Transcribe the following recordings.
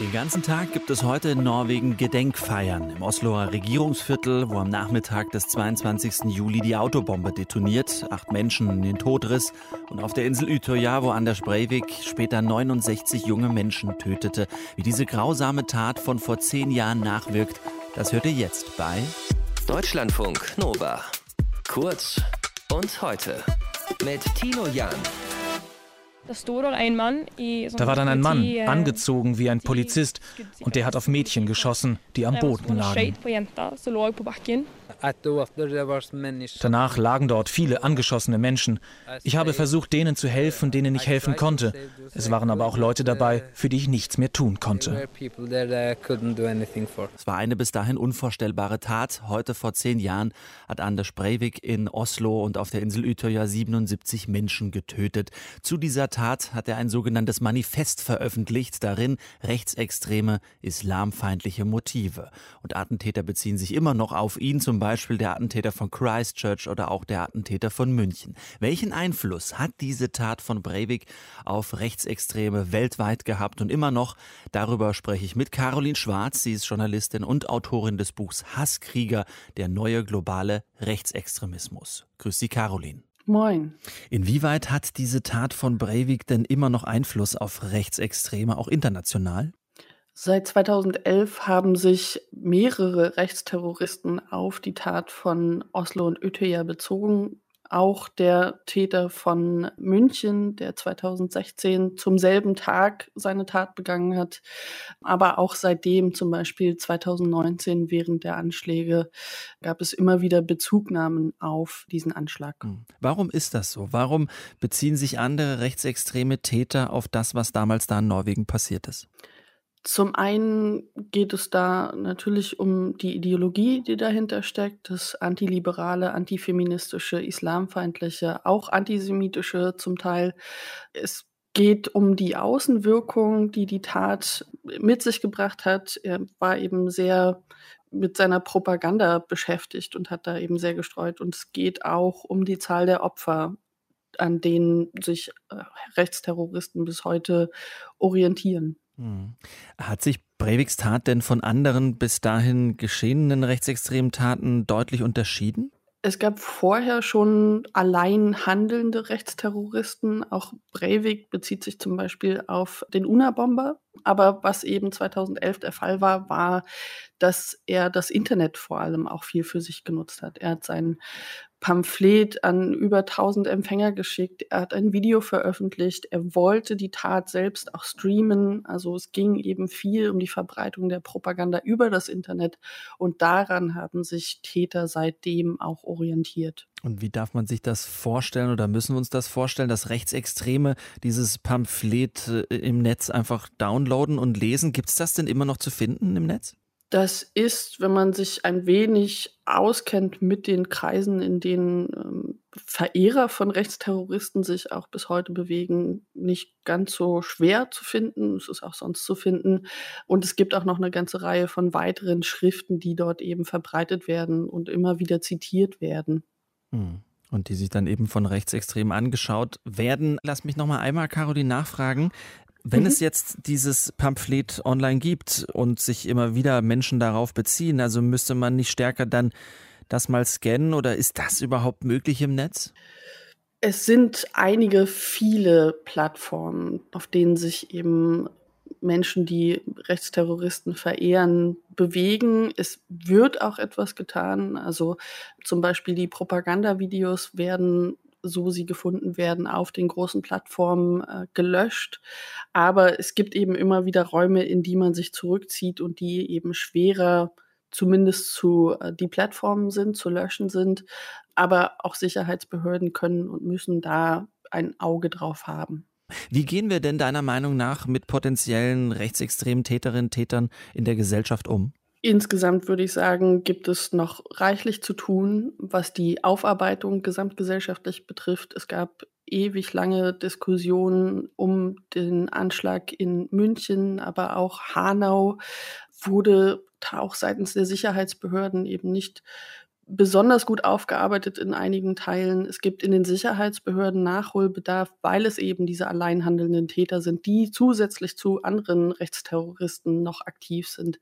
Den ganzen Tag gibt es heute in Norwegen Gedenkfeiern. Im Osloer Regierungsviertel, wo am Nachmittag des 22. Juli die Autobombe detoniert, acht Menschen in den Tod riss. Und auf der Insel Utøya, wo Anders Breivik später 69 junge Menschen tötete. Wie diese grausame Tat von vor zehn Jahren nachwirkt, das hört ihr jetzt bei Deutschlandfunk Nova. Kurz und heute mit Tino Jan. Da war dann ein Mann, angezogen wie ein Polizist, und der hat auf Mädchen geschossen, die am Boden lagen. Danach lagen dort viele angeschossene Menschen. Ich habe versucht, denen zu helfen, denen ich helfen konnte. Es waren aber auch Leute dabei, für die ich nichts mehr tun konnte. Es war eine bis dahin unvorstellbare Tat. Heute vor zehn Jahren hat Anders Breivik in Oslo und auf der Insel Utøya 77 Menschen getötet. Zu dieser Tat hat er ein sogenanntes Manifest veröffentlicht, darin rechtsextreme, islamfeindliche Motive. Und Attentäter beziehen sich immer noch auf ihn, zum Beispiel der Attentäter von Christchurch oder auch der Attentäter von München. Welchen Einfluss hat diese Tat von Breivik auf Rechtsextreme weltweit gehabt und immer noch? Darüber spreche ich mit Caroline Schwarz. Sie ist Journalistin und Autorin des Buchs Hasskrieger, der neue globale Rechtsextremismus. Grüß Sie, Caroline. Moin. Inwieweit hat diese Tat von Breivik denn immer noch Einfluss auf Rechtsextreme, auch international? Seit 2011 haben sich mehrere Rechtsterroristen auf die Tat von Oslo und Utøya bezogen. Auch der Täter von München, der 2016 zum selben Tag seine Tat begangen hat, aber auch seitdem, zum Beispiel 2019 während der Anschläge, gab es immer wieder Bezugnahmen auf diesen Anschlag. Hm. Warum ist das so? Warum beziehen sich andere rechtsextreme Täter auf das, was damals da in Norwegen passiert ist? Zum einen geht es da natürlich um die Ideologie, die dahinter steckt, das antiliberale, antifeministische, islamfeindliche, auch antisemitische zum Teil. Es geht um die Außenwirkung, die die Tat mit sich gebracht hat. Er war eben sehr mit seiner Propaganda beschäftigt und hat da eben sehr gestreut. Und es geht auch um die Zahl der Opfer, an denen sich äh, Rechtsterroristen bis heute orientieren. Hat sich Breiviks Tat denn von anderen bis dahin geschehenen rechtsextremen Taten deutlich unterschieden? Es gab vorher schon allein handelnde Rechtsterroristen. Auch Breivik bezieht sich zum Beispiel auf den UNA-Bomber. Aber was eben 2011 der Fall war, war, dass er das Internet vor allem auch viel für sich genutzt hat. Er hat sein Pamphlet an über 1000 Empfänger geschickt. Er hat ein Video veröffentlicht. Er wollte die Tat selbst auch streamen. Also es ging eben viel um die Verbreitung der Propaganda über das Internet. Und daran haben sich Täter seitdem auch orientiert. Und wie darf man sich das vorstellen oder müssen wir uns das vorstellen, dass Rechtsextreme dieses Pamphlet äh, im Netz einfach downloaden und lesen? Gibt es das denn immer noch zu finden im Netz? Das ist, wenn man sich ein wenig auskennt mit den Kreisen, in denen ähm, Verehrer von Rechtsterroristen sich auch bis heute bewegen, nicht ganz so schwer zu finden. Es ist auch sonst zu finden. Und es gibt auch noch eine ganze Reihe von weiteren Schriften, die dort eben verbreitet werden und immer wieder zitiert werden. Hm. Und die sich dann eben von Rechtsextremen angeschaut werden. Lass mich noch mal einmal, Caroline, nachfragen. Wenn mhm. es jetzt dieses Pamphlet online gibt und sich immer wieder Menschen darauf beziehen, also müsste man nicht stärker dann das mal scannen oder ist das überhaupt möglich im Netz? Es sind einige, viele Plattformen, auf denen sich eben Menschen, die Rechtsterroristen verehren, bewegen. Es wird auch etwas getan. Also zum Beispiel die Propagandavideos werden so sie gefunden werden, auf den großen Plattformen äh, gelöscht. Aber es gibt eben immer wieder Räume, in die man sich zurückzieht und die eben schwerer zumindest zu äh, die Plattformen sind, zu löschen sind. Aber auch Sicherheitsbehörden können und müssen da ein Auge drauf haben. Wie gehen wir denn deiner Meinung nach mit potenziellen rechtsextremen Täterinnen und Tätern in der Gesellschaft um? Insgesamt würde ich sagen, gibt es noch reichlich zu tun, was die Aufarbeitung gesamtgesellschaftlich betrifft. Es gab ewig lange Diskussionen um den Anschlag in München, aber auch Hanau wurde auch seitens der Sicherheitsbehörden eben nicht besonders gut aufgearbeitet in einigen Teilen. Es gibt in den Sicherheitsbehörden Nachholbedarf, weil es eben diese alleinhandelnden Täter sind, die zusätzlich zu anderen Rechtsterroristen noch aktiv sind.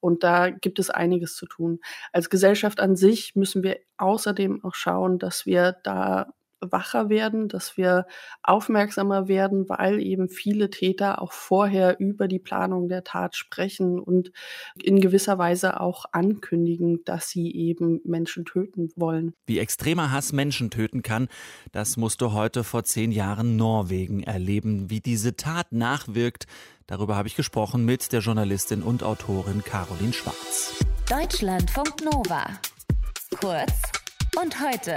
Und da gibt es einiges zu tun. Als Gesellschaft an sich müssen wir außerdem auch schauen, dass wir da wacher werden, dass wir aufmerksamer werden, weil eben viele Täter auch vorher über die Planung der Tat sprechen und in gewisser Weise auch ankündigen, dass sie eben Menschen töten wollen. Wie extremer Hass Menschen töten kann, das musste heute vor zehn Jahren Norwegen erleben. Wie diese Tat nachwirkt, darüber habe ich gesprochen mit der Journalistin und Autorin Caroline Schwarz. Deutschlandfunk Nova. Kurz und heute.